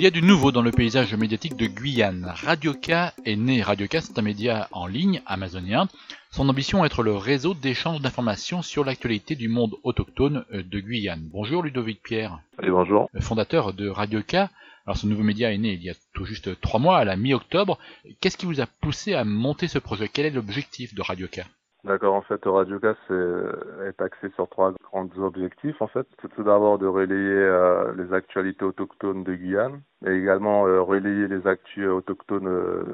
Il y a du nouveau dans le paysage médiatique de Guyane. Radioca est né. Radioca, c'est un média en ligne amazonien. Son ambition est être le réseau d'échange d'informations sur l'actualité du monde autochtone euh, de Guyane. Bonjour Ludovic Pierre. Allez, bonjour. Fondateur de Radioca. Alors ce nouveau média est né il y a tout juste trois mois, à la mi-octobre. Qu'est-ce qui vous a poussé à monter ce projet? Quel est l'objectif de Radioca D'accord, en fait, Radioca est axé sur trois grands objectifs. En fait, c'est tout d'abord de relayer euh, les actualités autochtones de Guyane, mais également euh, relayer les actus autochtones euh,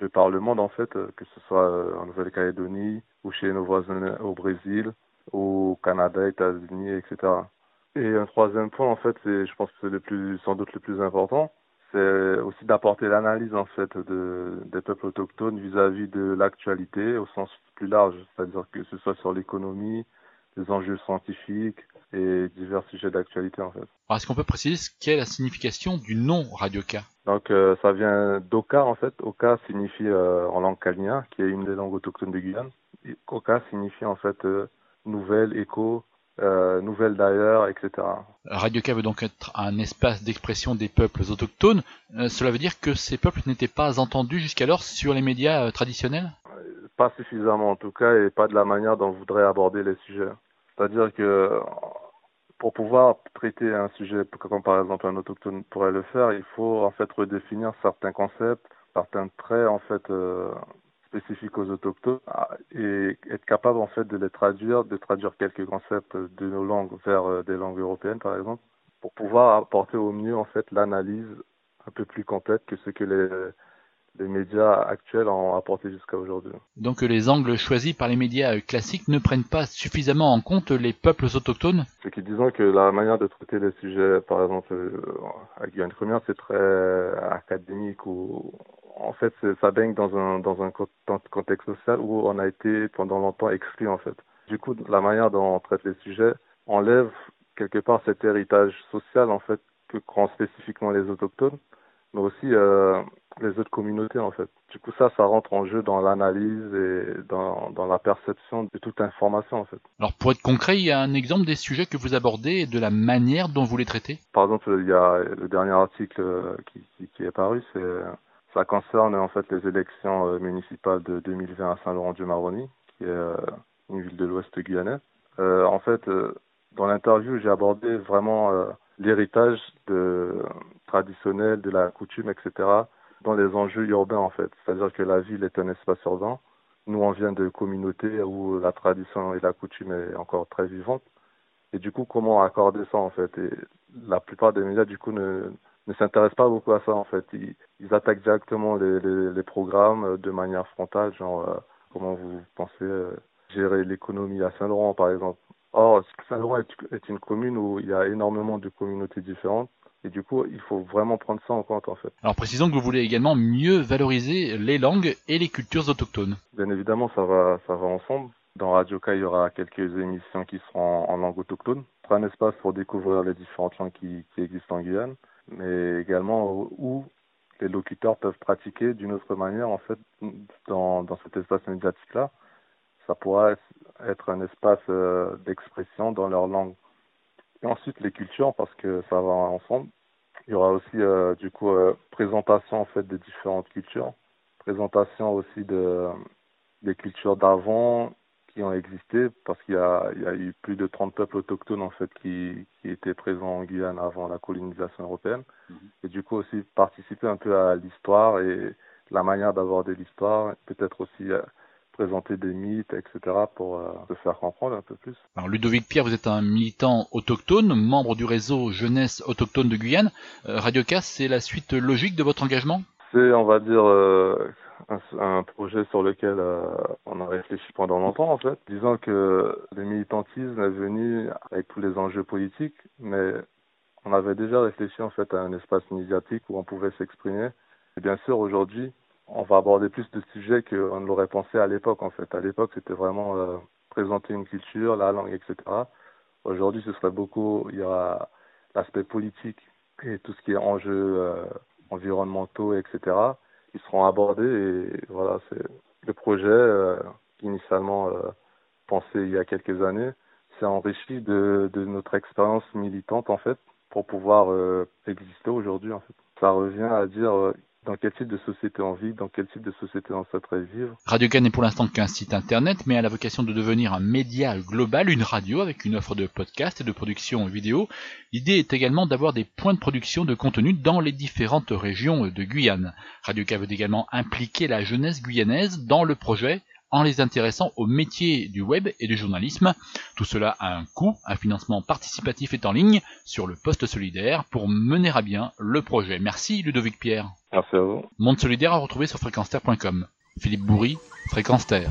de par le monde, en fait, que ce soit en Nouvelle-Calédonie ou chez nos voisins au Brésil, au Canada, États-Unis, etc. Et un troisième point, en fait, c'est, je pense que c'est le plus, sans doute le plus important, c'est aussi d'apporter l'analyse en fait de, des peuples autochtones vis-à-vis de l'actualité au sens plus large, c'est-à-dire que ce soit sur l'économie, les enjeux scientifiques et divers sujets d'actualité en fait. Est-ce qu'on peut préciser ce qu'est la signification du nom Radioka Donc euh, ça vient d'Oka en fait. Oka signifie euh, en langue kalnia, qui est une des langues autochtones de Guyane. Oka signifie en fait euh, nouvelle, écho, euh, nouvelles d'ailleurs, etc. Radioka veut donc être un espace d'expression des peuples autochtones. Euh, cela veut dire que ces peuples n'étaient pas entendus jusqu'alors sur les médias euh, traditionnels? Pas suffisamment en tout cas, et pas de la manière dont on voudrait aborder les sujets. C'est-à-dire que pour pouvoir traiter un sujet comme par exemple un autochtone pourrait le faire, il faut en fait redéfinir certains concepts, certains traits en fait spécifiques aux autochtones ah, et être capable en fait de les traduire, de traduire quelques concepts de nos langues vers euh, des langues européennes par exemple, pour pouvoir apporter au mieux en fait l'analyse un peu plus complète que ce que les, les médias actuels ont apporté jusqu'à aujourd'hui. Donc les angles choisis par les médias classiques ne prennent pas suffisamment en compte les peuples autochtones? C'est qui disons que la manière de traiter les sujets, par exemple euh, à Guyane Première, c'est très académique ou en fait, ça baigne dans un, dans un contexte social où on a été pendant longtemps exclu, en fait. Du coup, la manière dont on traite les sujets enlève quelque part cet héritage social, en fait, que prend spécifiquement les autochtones, mais aussi euh, les autres communautés, en fait. Du coup, ça, ça rentre en jeu dans l'analyse et dans, dans la perception de toute information, en fait. Alors, pour être concret, il y a un exemple des sujets que vous abordez et de la manière dont vous les traitez? Par exemple, il y a le dernier article qui, qui, qui est paru, c'est ça concerne en fait les élections euh, municipales de 2020 à Saint-Laurent-du-Maroni, qui est euh, une ville de l'Ouest guyanais. Euh, en fait, dans l'interview, j'ai abordé vraiment l'héritage traditionnel de la coutume, etc., dans les enjeux urbains en fait. C'est-à-dire que la ville est un espace urbain. Nous, on vient de communautés où la tradition et la coutume est encore très vivante. Et du coup, comment accorder ça en fait? Et la plupart des médias, du coup, ne, ne s'intéressent pas beaucoup à ça en fait. Ils, ils attaquent directement les, les, les, programmes euh, de manière frontale, genre euh, comment vous pensez euh, gérer l'économie à Saint-Laurent par exemple. Or, Saint-Laurent est, est, une commune où il y a énormément de communautés différentes. Et du coup, il faut vraiment prendre ça en compte en fait. Alors précisons que vous voulez également mieux valoriser les langues et les cultures autochtones. Bien évidemment, ça va, ça va ensemble. Dans Radio K, il y aura quelques émissions qui seront en, langue autochtone. un espace pour découvrir les différentes langues qui, existent en Guyane mais également où les locuteurs peuvent pratiquer d'une autre manière en fait dans, dans cet espace médiatique là ça pourra être un espace euh, d'expression dans leur langue. Et ensuite les cultures parce que ça va ensemble. Il y aura aussi euh, du coup euh, présentation en fait des différentes cultures. Présentation aussi de des cultures d'avant qui ont existé parce qu'il y a, il y a eu plus de 30 peuples autochtones en fait qui, qui étaient présents en Guyane avant la colonisation européenne mm -hmm. et du coup aussi participer un peu à l'histoire et la manière d'aborder l'histoire peut-être aussi euh, présenter des mythes, etc. pour euh, se faire comprendre un peu plus. Alors Ludovic Pierre, vous êtes un militant autochtone, membre du réseau Jeunesse autochtone de Guyane. Euh, Radio Casse, c'est la suite logique de votre engagement? C'est, on va dire, euh, un, projet sur lequel euh, on a réfléchi pendant longtemps en fait, disant que le militantisme est venu avec tous les enjeux politiques, mais on avait déjà réfléchi en fait à un espace médiatique où on pouvait s'exprimer. Et bien sûr aujourd'hui, on va aborder plus de sujets qu'on ne l'aurait pensé à l'époque en fait. À l'époque, c'était vraiment euh, présenter une culture, la langue, etc. Aujourd'hui, ce serait beaucoup, il y aura l'aspect politique et tout ce qui est enjeux euh, environnementaux, etc qui seront abordés et voilà c'est le projet euh, initialement euh, pensé il y a quelques années s'est enrichi de, de notre expérience militante en fait pour pouvoir euh, exister aujourd'hui en fait. Ça revient à dire dans quel type de société on vit, dans quel type de société on souhaiterait vivre? Radio Can n'est pour l'instant qu'un site internet, mais a la vocation de devenir un média global, une radio avec une offre de podcast et de production vidéo. L'idée est également d'avoir des points de production de contenu dans les différentes régions de Guyane. Radio Can veut également impliquer la jeunesse guyanaise dans le projet en les intéressant au métier du web et du journalisme. Tout cela a un coût, un financement participatif est en ligne sur le poste solidaire pour mener à bien le projet. Merci Ludovic Pierre. Monde solidaire à retrouver sur fréquenceterre.com. Philippe Bourri, Fréquence Terre.